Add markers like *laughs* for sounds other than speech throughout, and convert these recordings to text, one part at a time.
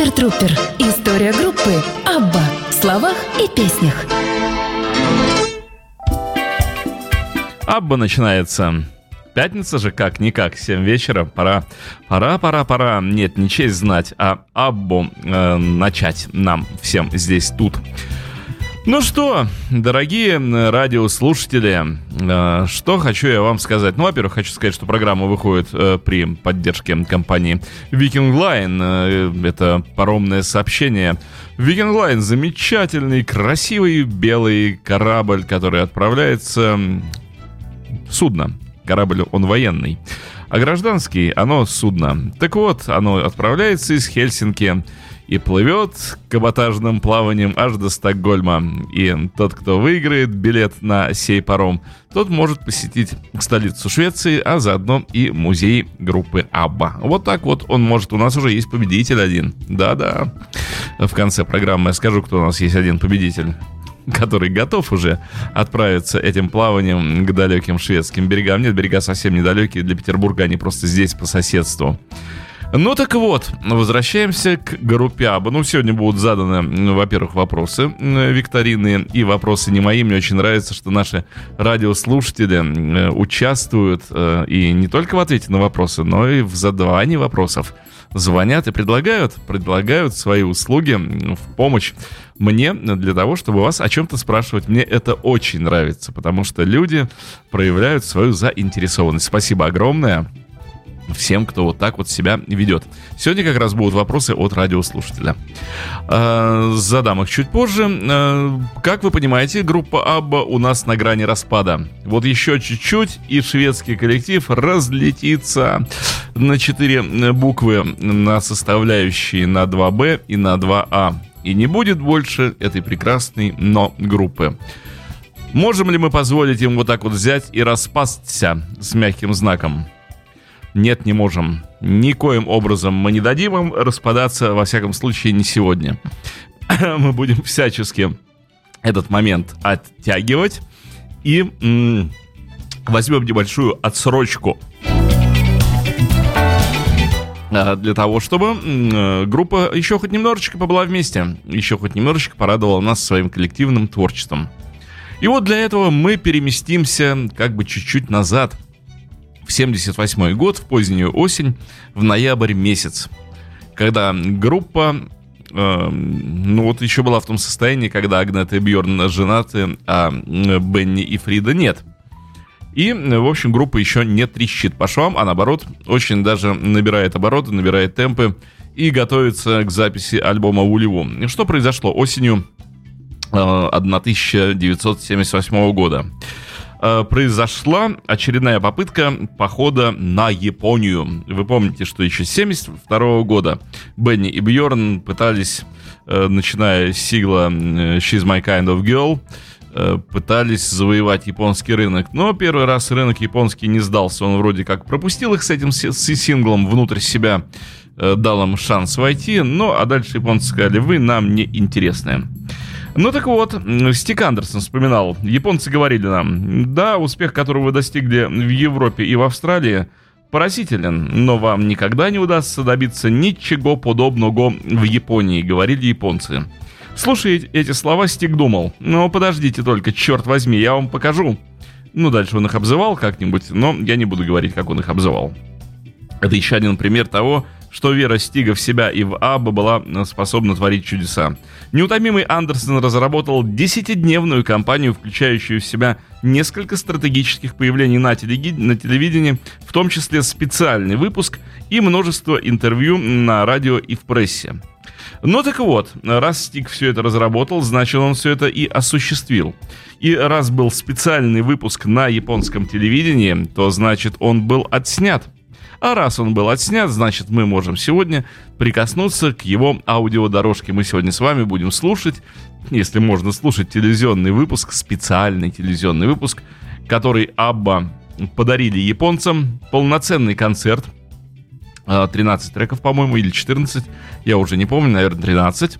Супер Трупер. История группы Абба в словах и песнях. Абба начинается. Пятница же как-никак, 7 вечера, пора, пора, пора, пора, нет, не честь знать, а Аббу э, начать нам всем здесь тут. Ну что, дорогие радиослушатели, э, что хочу я вам сказать. Ну, во-первых, хочу сказать, что программа выходит э, при поддержке компании Viking Line. Э, это паромное сообщение. Viking Line замечательный, красивый белый корабль, который отправляется... Судно. Корабль, он военный. А гражданский, оно судно. Так вот, оно отправляется из Хельсинки и плывет каботажным плаванием аж до Стокгольма. И тот, кто выиграет билет на сей паром, тот может посетить столицу Швеции, а заодно и музей группы Абба. Вот так вот он может. У нас уже есть победитель один. Да-да. В конце программы я скажу, кто у нас есть один победитель который готов уже отправиться этим плаванием к далеким шведским берегам. Нет, берега совсем недалекие, для Петербурга они просто здесь по соседству. Ну так вот, возвращаемся к группе Аба. Ну, сегодня будут заданы, во-первых, вопросы викторины и вопросы не мои. Мне очень нравится, что наши радиослушатели участвуют э, и не только в ответе на вопросы, но и в задавании вопросов. Звонят и предлагают, предлагают свои услуги в помощь мне для того, чтобы вас о чем-то спрашивать. Мне это очень нравится, потому что люди проявляют свою заинтересованность. Спасибо огромное всем, кто вот так вот себя ведет. Сегодня как раз будут вопросы от радиослушателя. Э, задам их чуть позже. Э, как вы понимаете, группа Абба у нас на грани распада. Вот еще чуть-чуть, и шведский коллектив разлетится на четыре буквы, на составляющие на 2Б и на 2А. И не будет больше этой прекрасной но группы. Можем ли мы позволить им вот так вот взять и распасться с мягким знаком? Нет, не можем. Никоим образом мы не дадим им распадаться, во всяком случае, не сегодня. *coughs* мы будем всячески этот момент оттягивать и возьмем небольшую отсрочку а, для того, чтобы группа еще хоть немножечко побыла вместе, еще хоть немножечко порадовала нас своим коллективным творчеством. И вот для этого мы переместимся как бы чуть-чуть назад – 78 год, в позднюю осень, в ноябрь месяц, когда группа э, ну вот еще была в том состоянии, когда Агнета и Бьорн женаты, а Бенни и Фрида нет. И, в общем, группа еще не трещит по швам, а наоборот, очень даже набирает обороты, набирает темпы и готовится к записи альбома Улеву. Что произошло осенью э, 1978 года? Э, произошла очередная попытка похода на Японию. Вы помните, что еще с 72 года Бенни и Бьорн пытались, э, начиная с сигла э, «She's my kind of girl», пытались завоевать японский рынок. Но первый раз рынок японский не сдался. Он вроде как пропустил их с этим синглом внутрь себя, дал им шанс войти. Ну, а дальше японцы сказали, вы нам не интересны. Ну так вот, Стик Андерсон вспоминал. Японцы говорили нам, да, успех, которого вы достигли в Европе и в Австралии, поразителен, но вам никогда не удастся добиться ничего подобного в Японии, говорили японцы. Слушая эти слова, Стик думал, ну подождите только, черт возьми, я вам покажу. Ну, дальше он их обзывал как-нибудь, но я не буду говорить, как он их обзывал. Это еще один пример того, что вера Стига в себя и в Абба была э, способна творить чудеса. Неутомимый Андерсон разработал десятидневную кампанию, включающую в себя несколько стратегических появлений на, телеги... на телевидении, в том числе специальный выпуск и множество интервью на радио и в прессе. Ну так вот, раз Стик все это разработал, значит он все это и осуществил. И раз был специальный выпуск на японском телевидении, то значит он был отснят – а раз он был отснят, значит мы можем сегодня прикоснуться к его аудиодорожке. Мы сегодня с вами будем слушать, если можно слушать телевизионный выпуск, специальный телевизионный выпуск, который Абба подарили японцам, полноценный концерт, 13 а, треков, по-моему, или 14, я уже не помню, наверное, 13.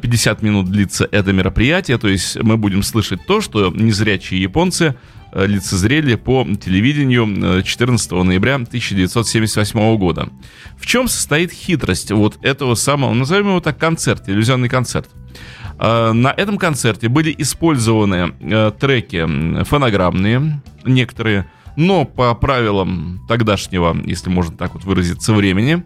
50 минут длится это мероприятие, то есть мы будем слышать то, что незрячие японцы лицезрели по телевидению 14 э, ноября 1978 года. В чем состоит хитрость вот этого самого, назовем его так, концерт, иллюзионный концерт? Э, на этом концерте были использованы треки фонограммные, некоторые, но по правилам тогдашнего, если можно так вот выразиться, времени,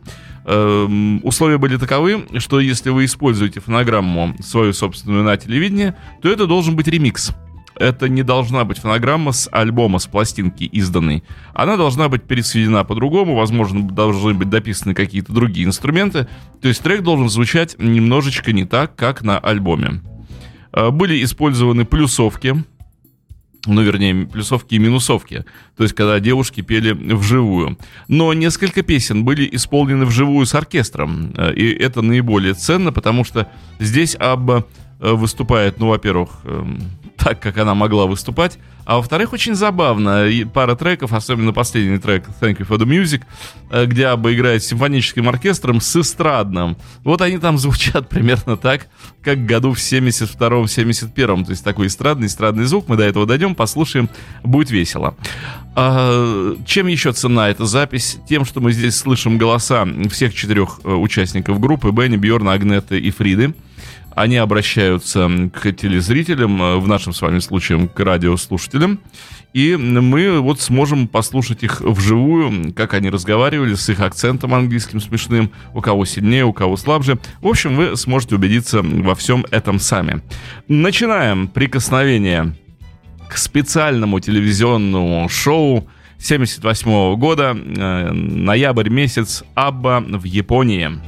условия были таковы, что если вы используете фонограмму свою собственную на телевидении, то это должен быть ремикс. Это не должна быть фонограмма с альбома, с пластинки изданной. Она должна быть пересведена по-другому, возможно, должны быть дописаны какие-то другие инструменты. То есть трек должен звучать немножечко не так, как на альбоме. Э, были использованы плюсовки, ну, вернее, плюсовки и минусовки, то есть когда девушки пели вживую. Но несколько песен были исполнены вживую с оркестром, э, и это наиболее ценно, потому что здесь Абба э, выступает, ну, во-первых, эм, так, как она могла выступать, а во-вторых, очень забавно, и пара треков, особенно последний трек Thank You for the Music, э, где Абба играет с симфоническим оркестром с эстрадным. Вот они там *laughs* звучат примерно так, как году в 72-м, 71-м. То есть такой эстрадный, эстрадный звук. Мы до этого дойдем, послушаем, будет весело. А, чем еще цена эта запись? Тем, что мы здесь слышим голоса всех четырех э, участников группы, Бенни, Бьорна, Агнеты и Фриды они обращаются к телезрителям, э, в нашем с вами случае к радиослушателям, и мы вот сможем послушать их вживую, как они разговаривали, с их акцентом английским смешным, у кого сильнее, у кого слабже. В общем, вы сможете убедиться во всем этом сами. Начинаем прикосновение к специальному телевизионному шоу 78 года, э, ноябрь месяц, Абба в Японии.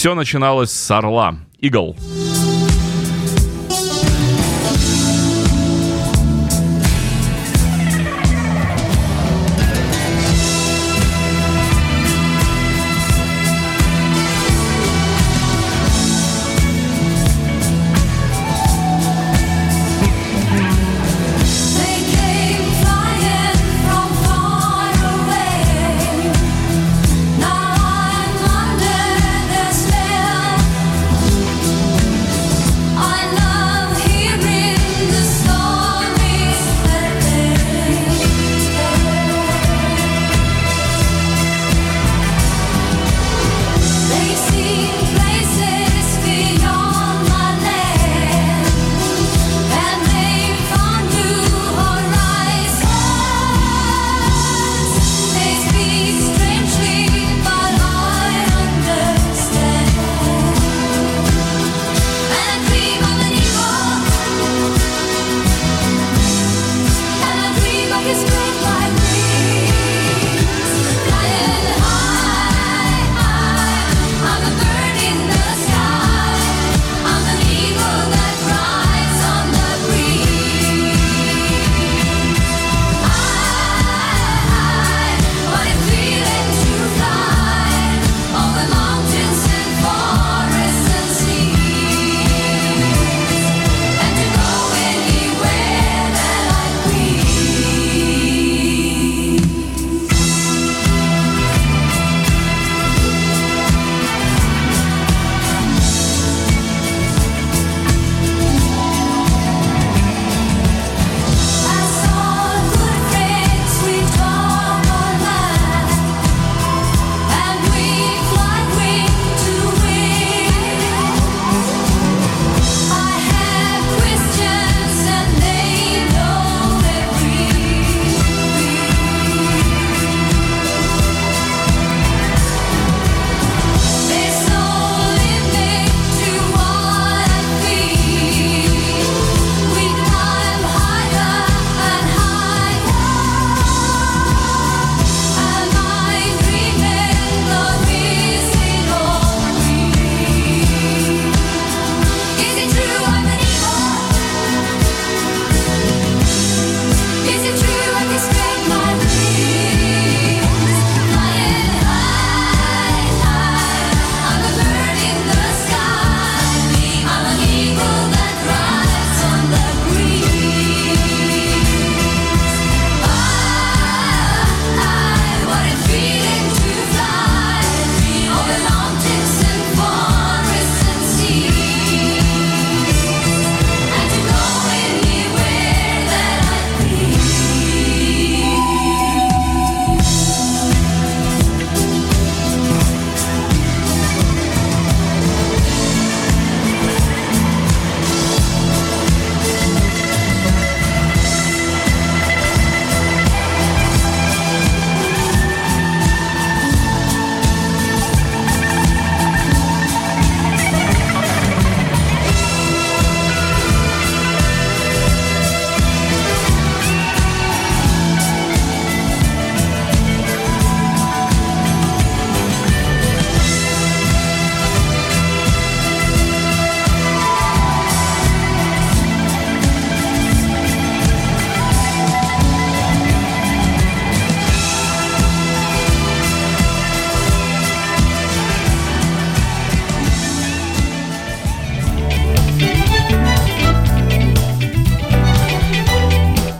Все начиналось с орла. Игл.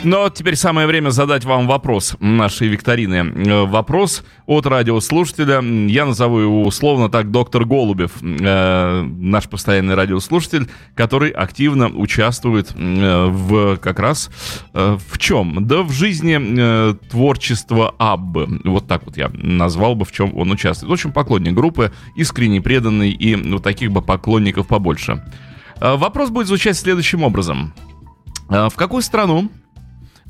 Но теперь самое время задать вам вопрос нашей викторины. Э, вопрос от радиослушателя. Я назову его условно так доктор Голубев, э, наш постоянный радиослушатель, который активно участвует э, в как раз в чем? Да в жизни творчества Аббы. Вот так вот я назвал бы, в чем он участвует. Общем, поклонник группы, искренне преданный и вот таких бы поклонников побольше. Вопрос будет звучать следующим образом. В какую страну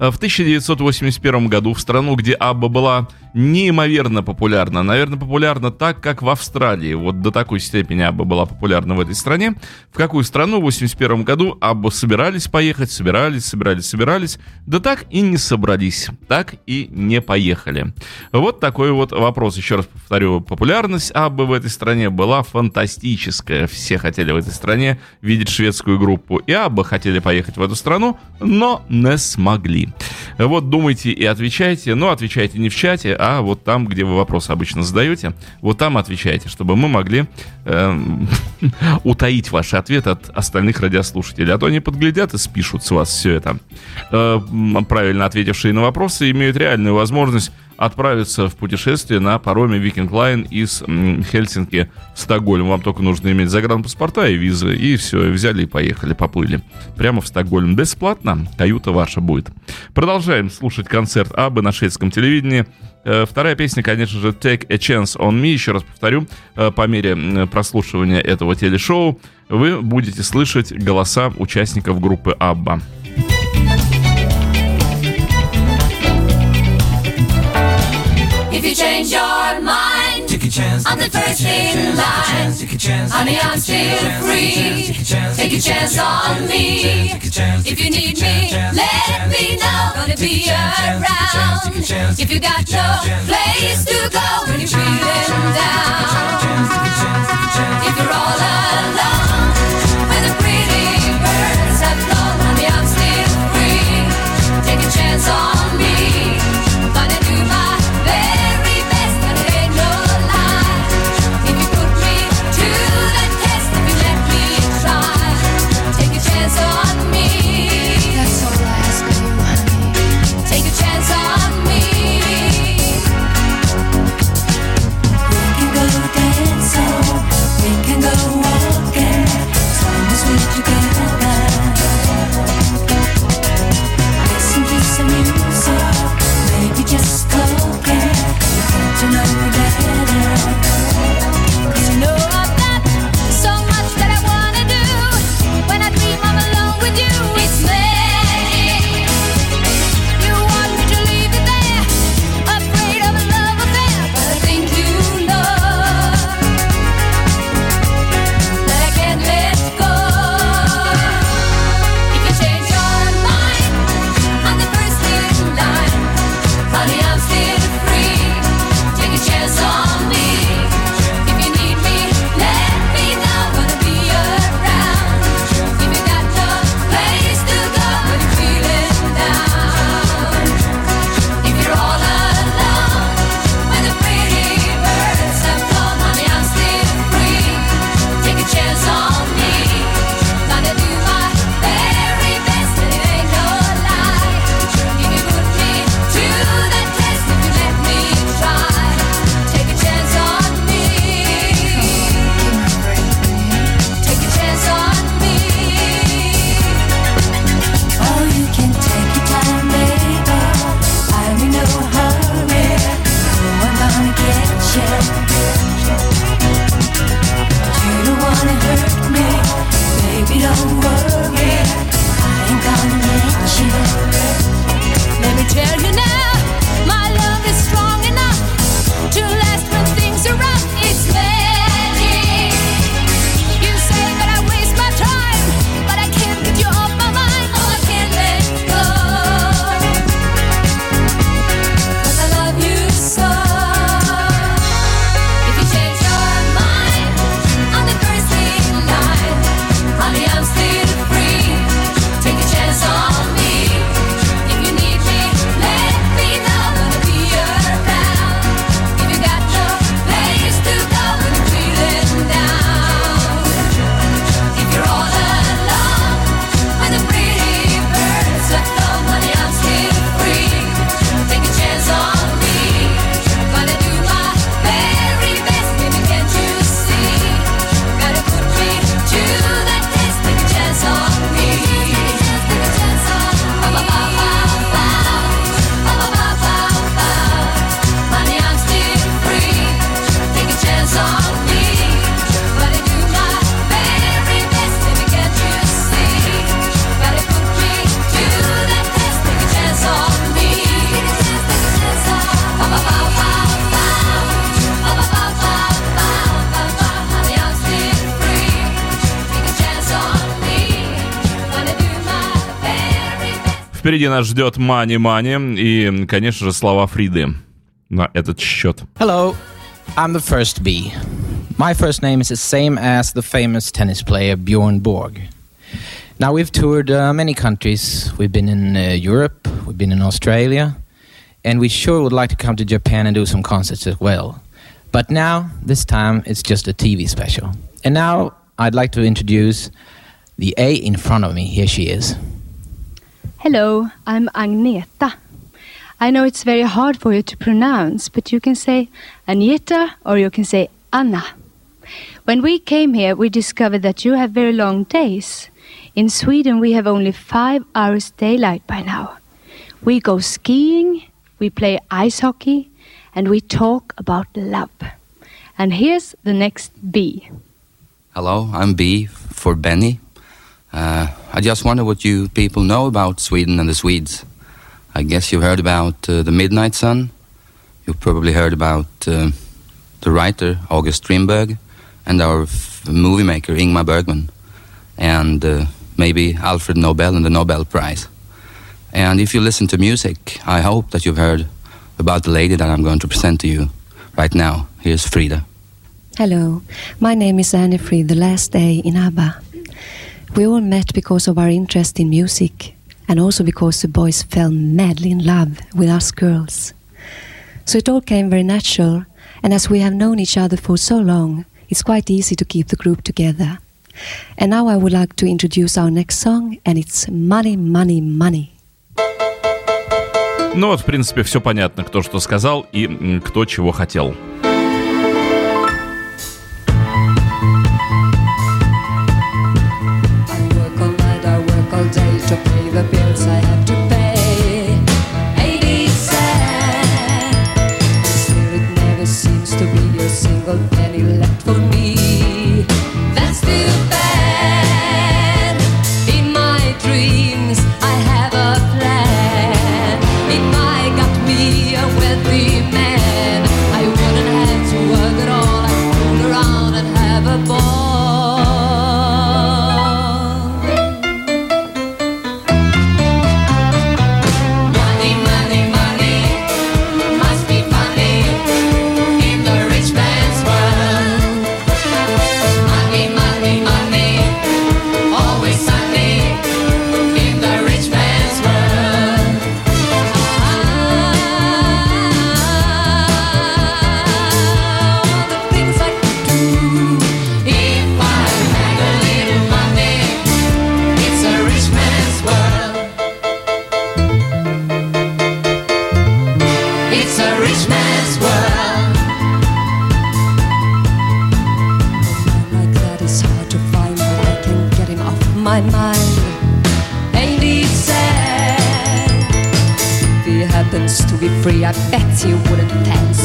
в 1981 году в страну, где Абба была неимоверно популярна. Наверное, популярна так, как в Австралии. Вот до такой степени Абба была популярна в этой стране. В какую страну в 81 году Абба собирались поехать, собирались, собирались, собирались. Да так и не собрались, так и не поехали. Вот такой вот вопрос. Еще раз повторю, популярность Аббы в этой стране была фантастическая. Все хотели в этой стране видеть шведскую группу. И Абба хотели поехать в эту страну, но не смогли. Вот думайте и отвечайте. Но отвечайте не в чате, а вот там, где вы вопросы обычно задаете, вот там отвечайте, чтобы мы могли э, *laughs* утаить ваши ответы от остальных радиослушателей. А то они подглядят и спишут с вас все это. Э, правильно ответившие на вопросы имеют реальную возможность отправиться в путешествие на пароме Viking Line из Хельсинки в Стокгольм. Вам только нужно иметь загранпаспорта и визы, и все, взяли и поехали, поплыли. Прямо в Стокгольм. Бесплатно, каюта ваша будет. Продолжаем слушать концерт Абы на шведском телевидении. Э, вторая песня, конечно же, Take a Chance on Me. Еще раз повторю, э, по мере прослушивания этого телешоу вы будете слышать голоса участников группы Абба. Change your mind, take a chance. I'm the first in line. Honey, I'm still free. Take a chance on me. If you need me, let me know. Gonna be around. If you got no place to go when you're feeling down. If you're all alone, when the pretty birds have flown, honey, I'm still free. Take a chance on Впереди нас ждет Мани Мани и, конечно же, слова Фриды на этот счет. Hello, I'm the first B. My first name is the same as the famous tennis player Bjorn Borg. Now we've toured uh, many countries. We've been in uh, Europe, we've been in Australia, and we sure would like to come to Japan and do some concerts as well. But now, this time, it's just a TV special. And now I'd like to introduce the A in front of me. Here she is. Hello, I'm Agneta. I know it's very hard for you to pronounce, but you can say Agneta or you can say Anna. When we came here, we discovered that you have very long days. In Sweden, we have only five hours daylight by now. We go skiing, we play ice hockey, and we talk about love. And here's the next B. Hello, I'm B for Benny. Uh, I just wonder what you people know about Sweden and the Swedes. I guess you've heard about uh, the Midnight Sun. You've probably heard about uh, the writer August Strindberg and our movie maker Ingmar Bergman. And uh, maybe Alfred Nobel and the Nobel Prize. And if you listen to music, I hope that you've heard about the lady that I'm going to present to you right now. Here's Frida. Hello, my name is Annie Fried, the last day in ABBA. We all met because of our interest in music and also because the boys fell madly in love with us girls. So it all came very natural, and as we have known each other for so long, it's quite easy to keep the group together. And now I would like to introduce our next song, and it's Money, Money, Money. Ну вот, в принципе, все понятно, кто что сказал и кто чего хотел. to pay the bills I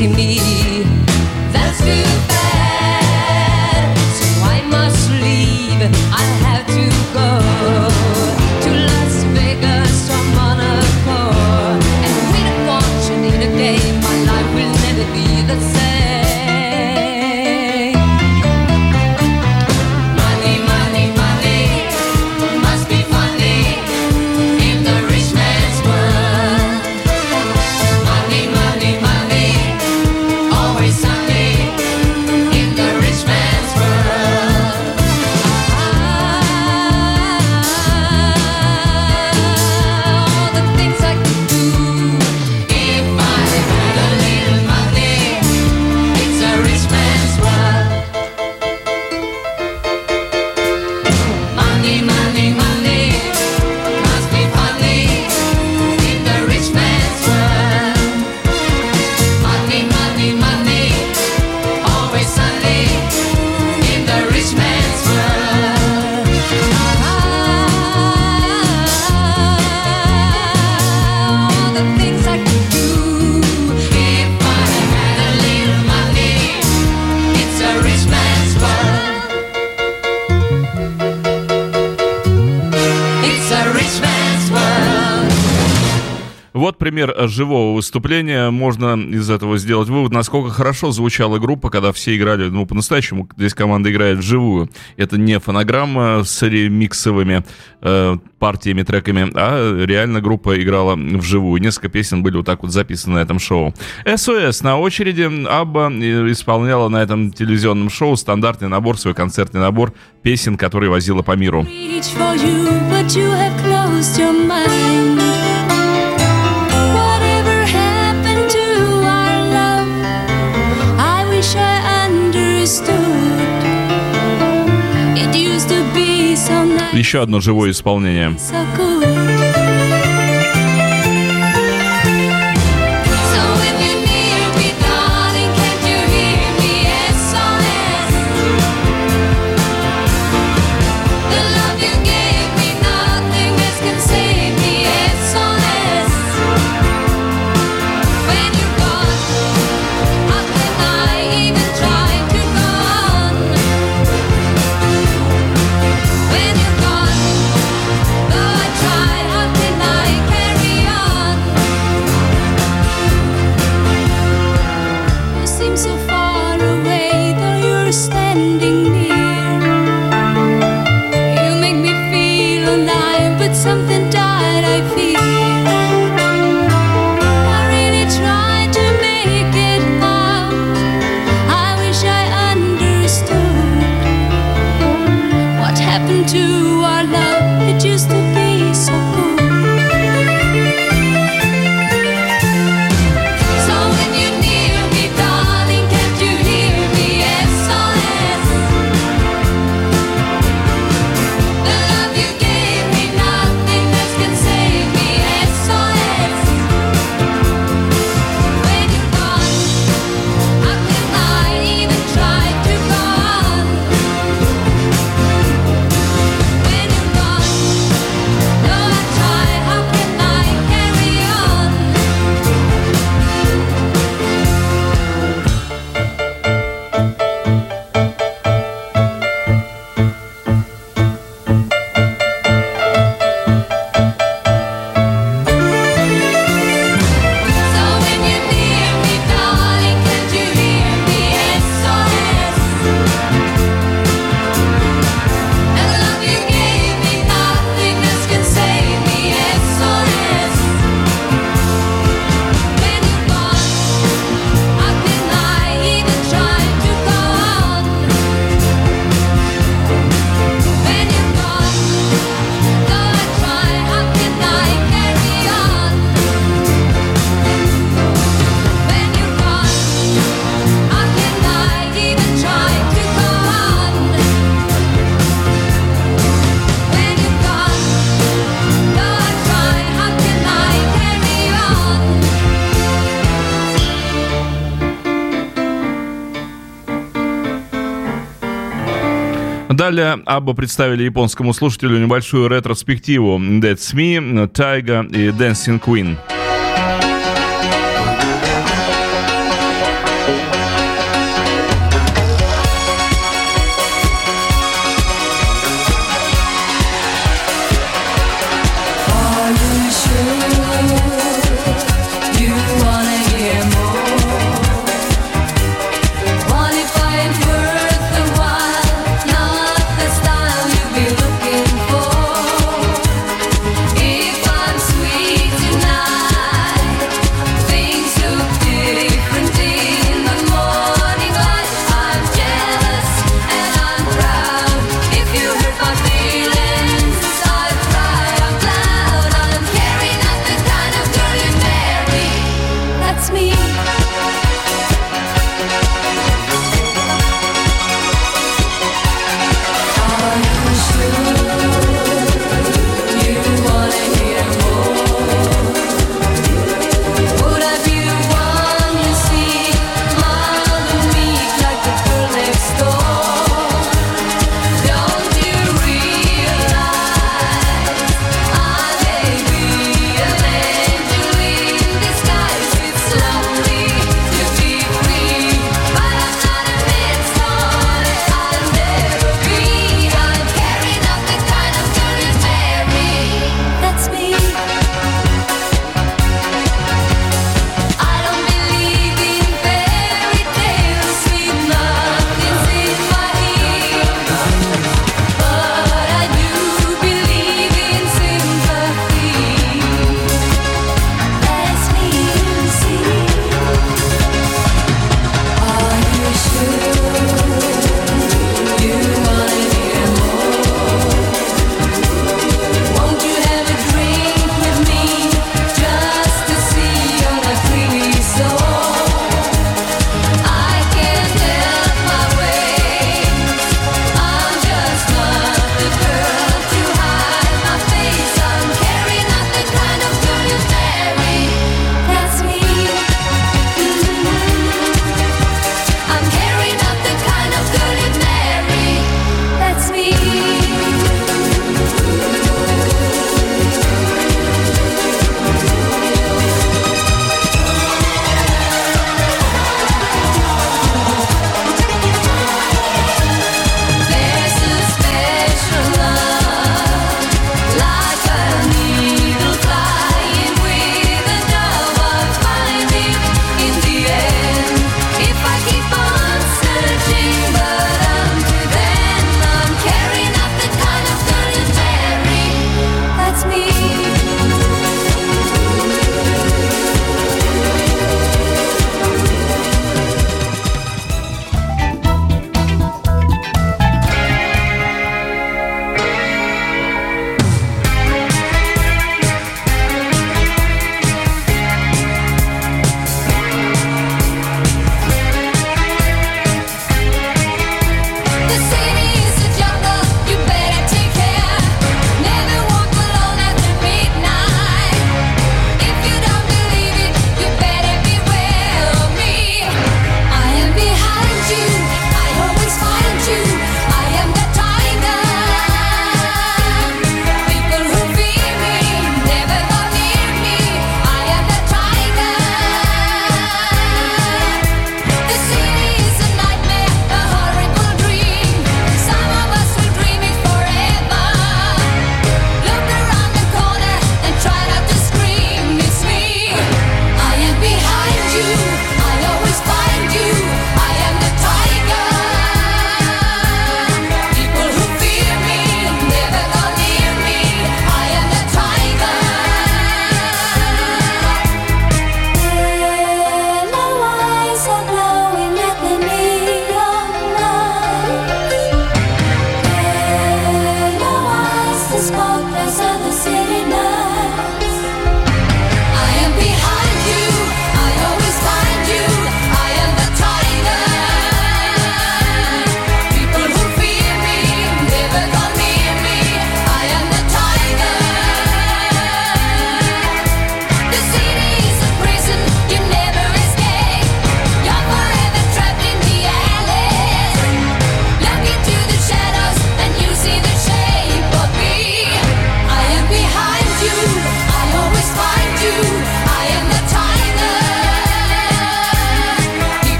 see me пример живого выступления. Можно из этого сделать вывод, насколько хорошо звучала группа, когда все играли, ну, по-настоящему, здесь команда играет вживую. Это не фонограмма с ремиксовыми э, партиями, треками, а реально группа играла вживую. Несколько песен были вот так вот записаны на этом шоу. СОС на очереди. Абба э, исполняла на этом телевизионном шоу стандартный набор, свой концертный набор песен, которые возила по миру. Еще одно живое исполнение. Далее Абба представили японскому слушателю небольшую ретроспективу That's Me, Taiga и Dancing Queen.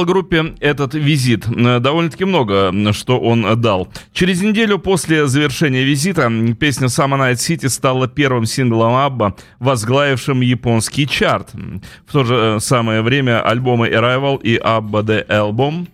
Дал группе этот визит? Э, Довольно-таки много, что он дал. Через неделю после завершения визита песня «Summer Night City» стала первым синглом Абба, возглавившим японский чарт. В то же э, самое время альбомы «Arrival» и «Abba The Album»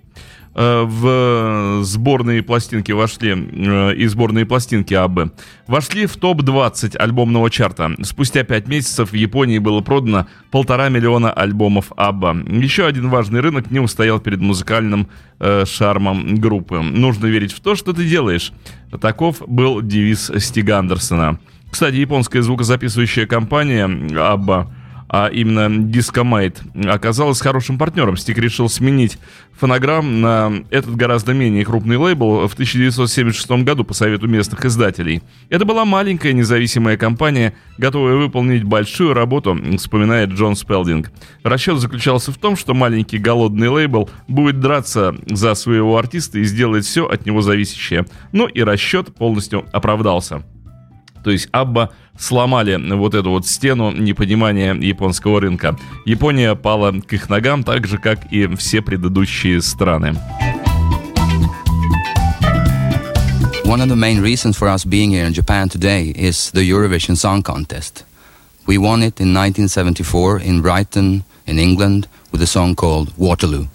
в сборные пластинки вошли, э, и сборные пластинки АБ, вошли в топ-20 альбомного чарта. Спустя 5 месяцев в Японии было продано полтора миллиона альбомов АББА. Еще один важный рынок не устоял перед музыкальным э, шармом группы. Нужно верить в то, что ты делаешь. Таков был девиз Стига Андерсона. Кстати, японская звукозаписывающая компания АББА а именно Discomate, оказалась хорошим партнером. Стик решил сменить фонограмм на этот гораздо менее крупный лейбл в 1976 году по совету местных издателей. Это была маленькая независимая компания, готовая выполнить большую работу, вспоминает Джон Спелдинг. Расчет заключался в том, что маленький голодный лейбл будет драться за своего артиста и сделает все от него зависящее. Ну и расчет полностью оправдался. То есть Абба сломали вот эту вот стену непонимания японского рынка. Япония пала к их ногам, так же, как и все предыдущие страны. One of the main reasons for us being here in Japan today is the Eurovision Song Contest. We won it in 1974 in Brighton, in England, with a song called Waterloo.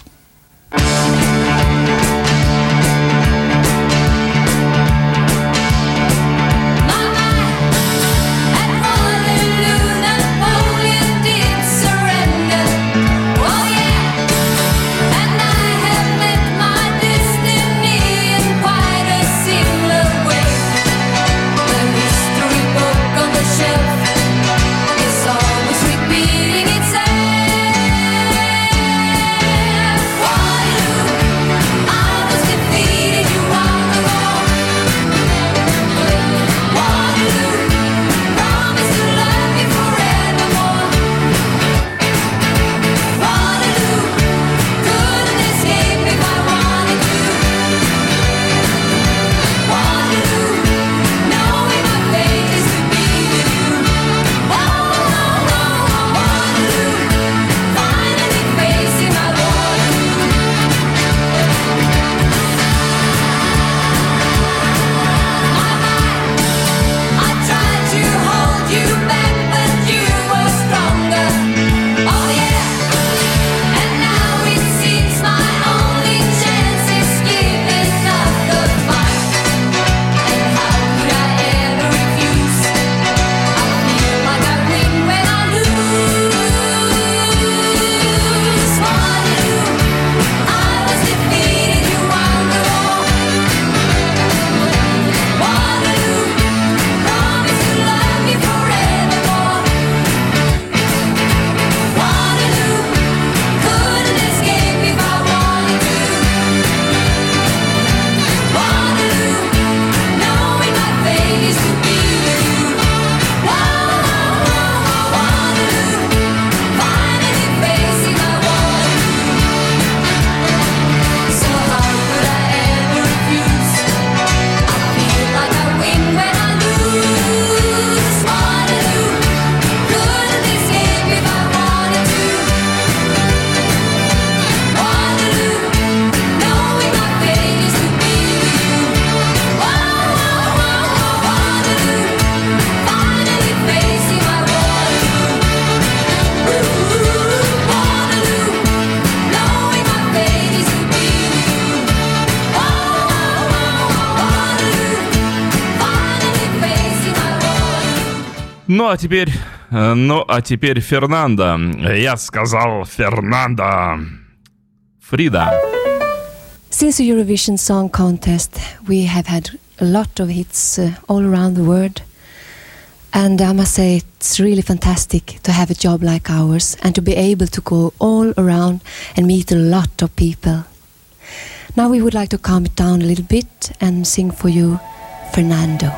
Ну а теперь, э, ну а теперь Фернандо. Я сказал Фернандо. Фрида. Since the Eurovision Song Contest, we have had a lot of hits uh, all around the world. And I must say, it's really fantastic to have a job like ours and to be able to go all around and meet a lot of people. Now we would like to calm it down a little bit and sing for you Fernando.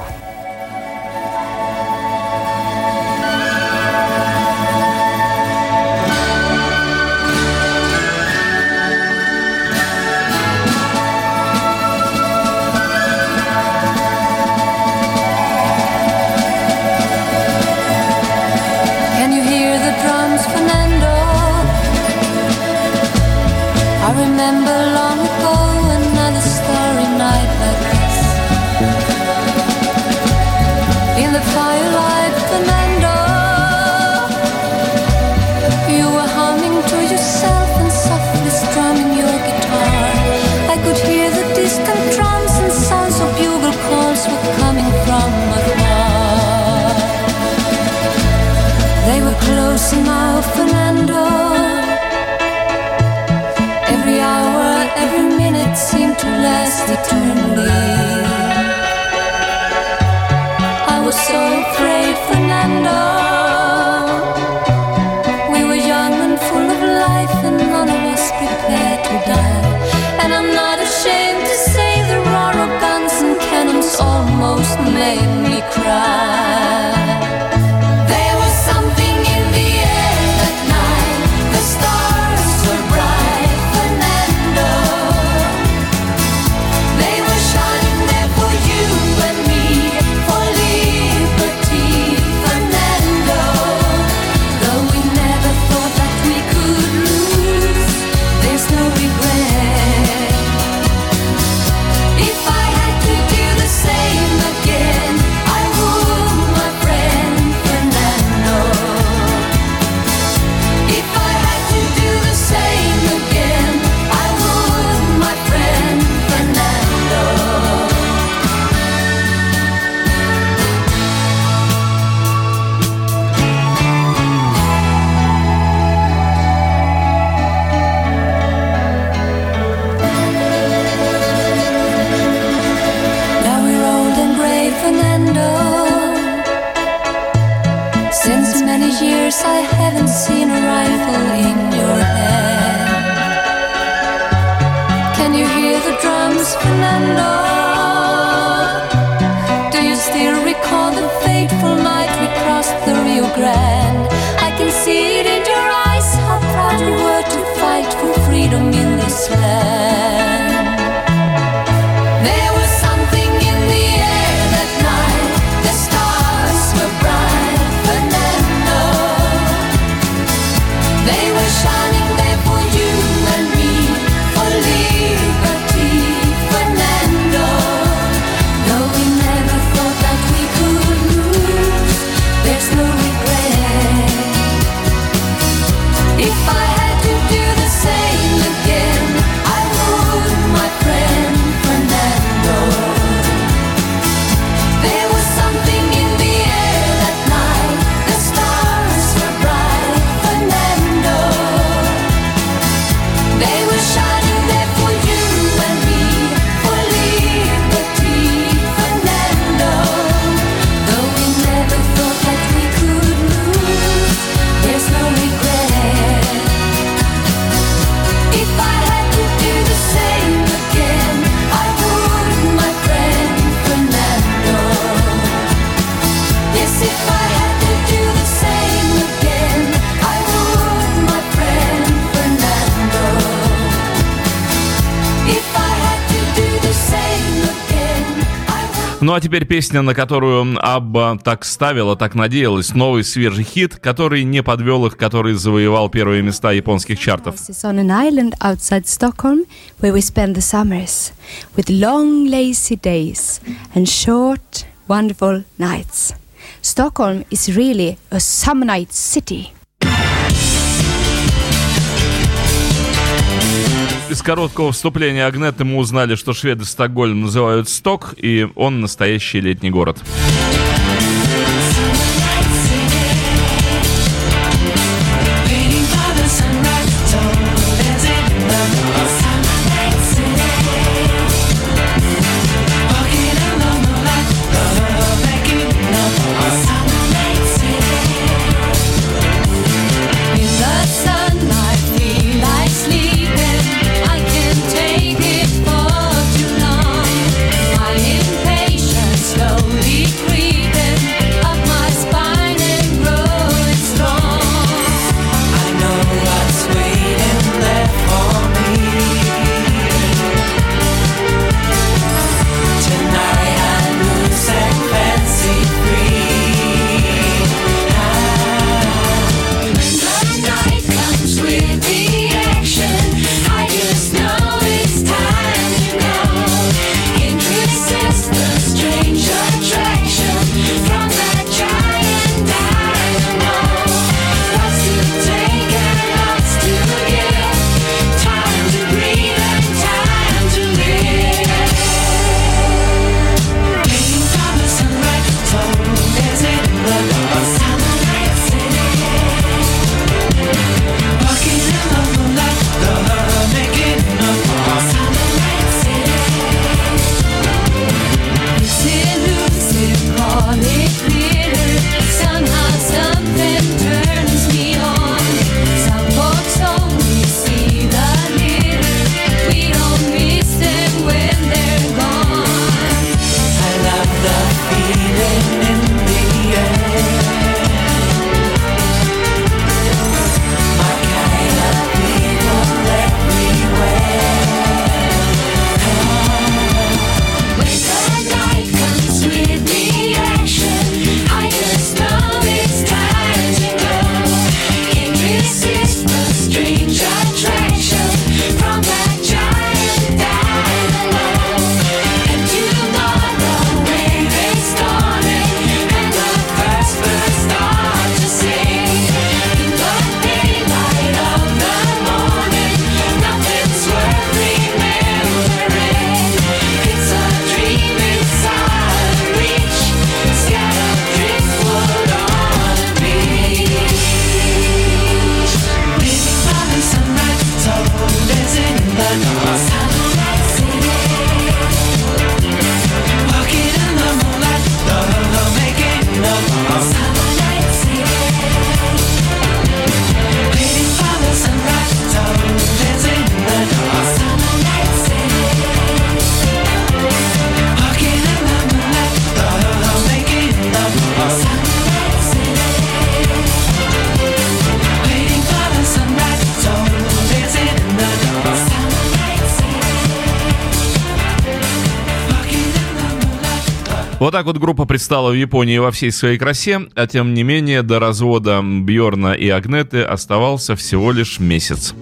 Seemed to last eternally. The Rio Grande? I can see it in your eyes how proud you were to fight for freedom in this land. Ну а теперь песня, на которую Абба так ставила, так надеялась. Новый свежий хит, который не подвел их, который завоевал первые места японских чартов. wonderful nights. Stockholm is really a summer night city. Короткого вступления Агнеты мы узнали, что шведы Стокгольм называют Сток, и он настоящий летний город. так вот группа предстала в Японии во всей своей красе, а тем не менее до развода Бьорна и Агнеты оставался всего лишь месяц.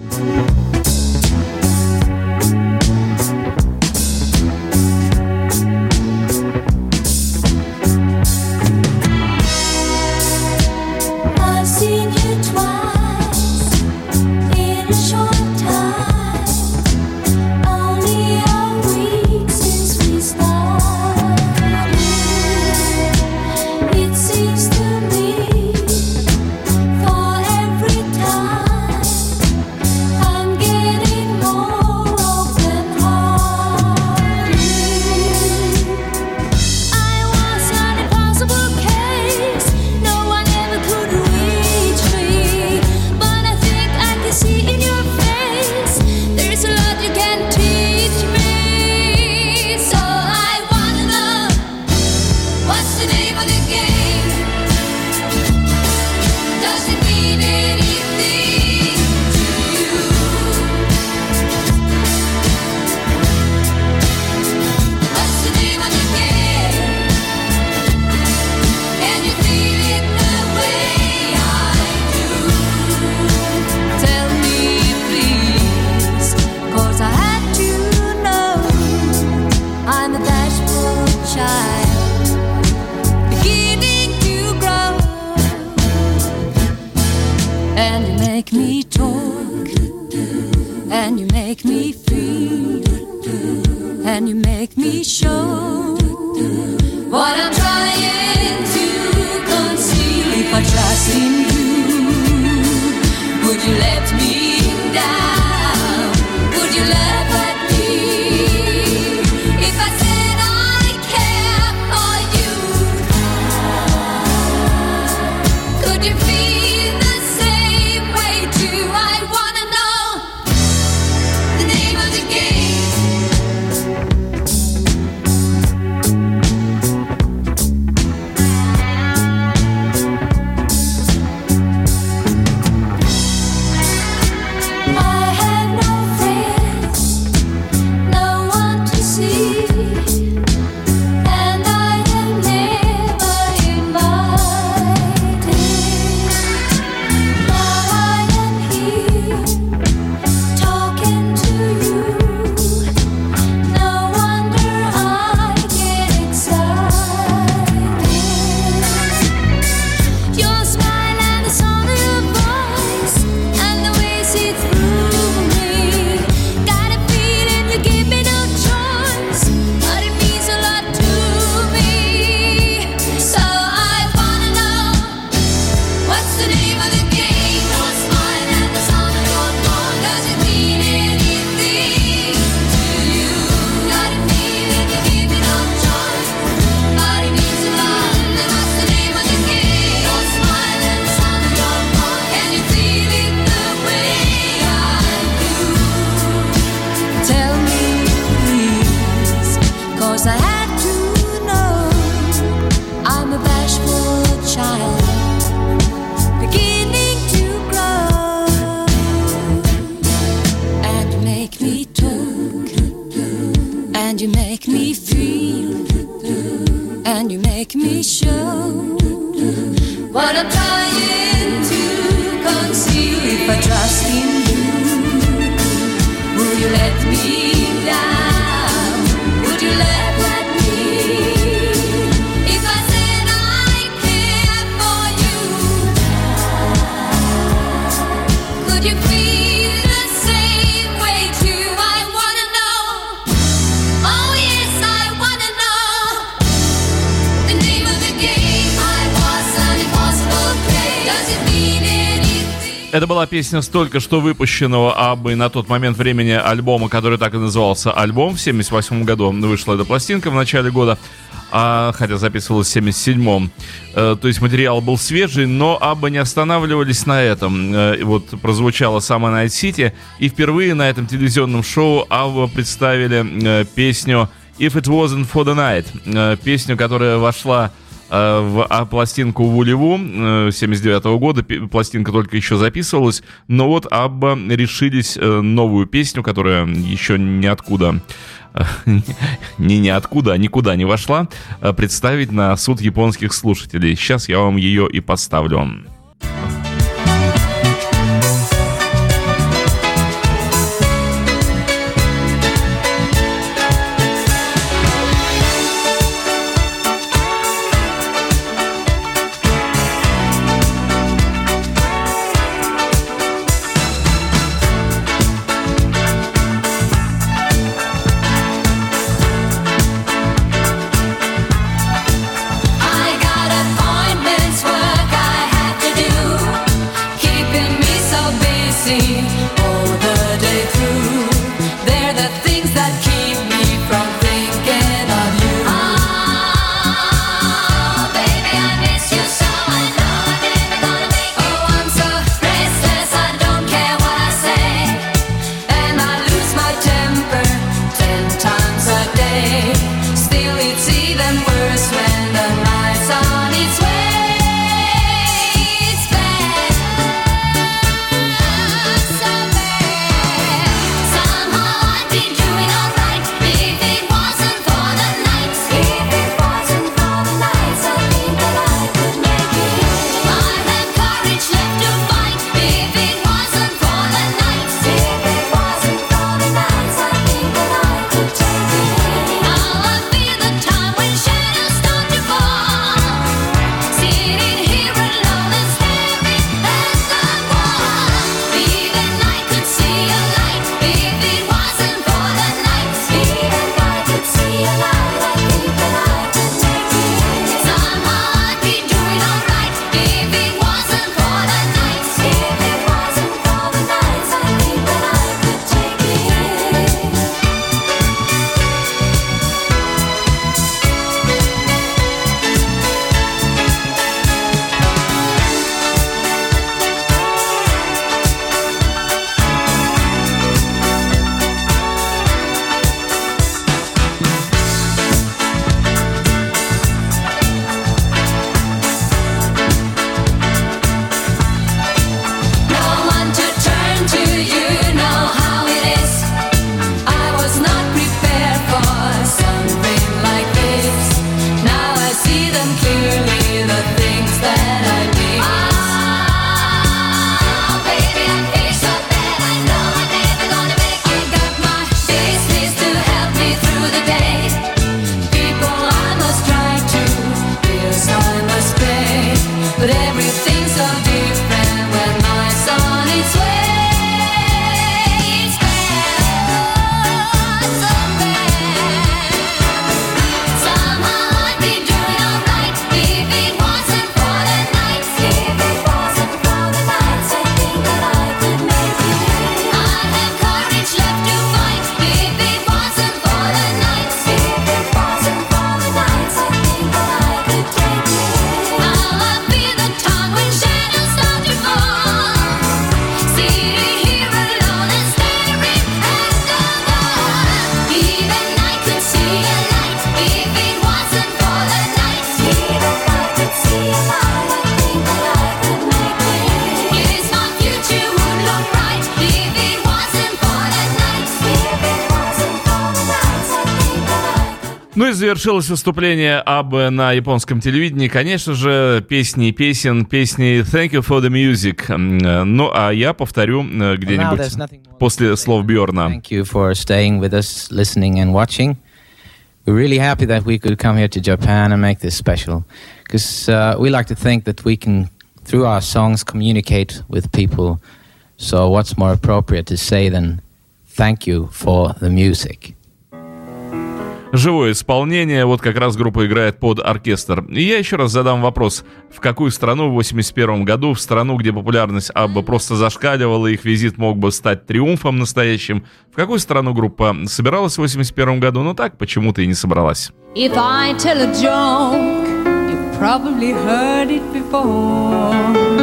Это была песня столько, что выпущенного Абы на тот момент времени альбома, который так и назывался «Альбом». В 78 году вышла эта пластинка в начале года, а, хотя записывалась в 77-м. Э, то есть материал был свежий, но Абы не останавливались на этом. Э, вот прозвучала сама Night City, и впервые на этом телевизионном шоу Абба представили э, песню «If it wasn't for the night», э, песню, которая вошла в а, пластинку Вулеву э, 79 года. Пи- Пластинка только еще записывалась. Но вот Абба решились э, новую песню, которая еще ниоткуда э, *laughs* не ниоткуда, а никуда не вошла, э, представить на суд японских слушателей. Сейчас я вам ее и поставлю. Завершилось выступление Аббы на японском телевидении, конечно же, песни песен, песни «Thank you for the music». Э, Ну, а я повторю э, где-нибудь после слов Бьорна. Thank you for staying with us, listening and watching. We're really happy that we could come here to Japan and make this special, because uh, we like to think that we can, through our songs, communicate with people. So, what's more appropriate to say than "Thank you for the music"? Живое исполнение, вот как раз группа играет под оркестр. И я еще раз задам вопрос. В какую страну в 81 году, в страну, где популярность Абба просто зашкаливала, их визит мог бы стать триумфом настоящим, в какую страну группа собиралась в 81 году, но так почему-то и не собралась? If I tell a joke, you've probably heard it before.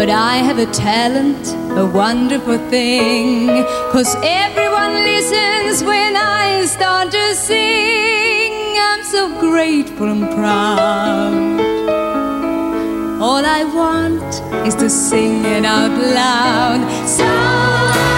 But I have a talent, a wonderful thing. Cause everyone listens when I start to sing. I'm so grateful and proud. All I want is to sing it out loud. So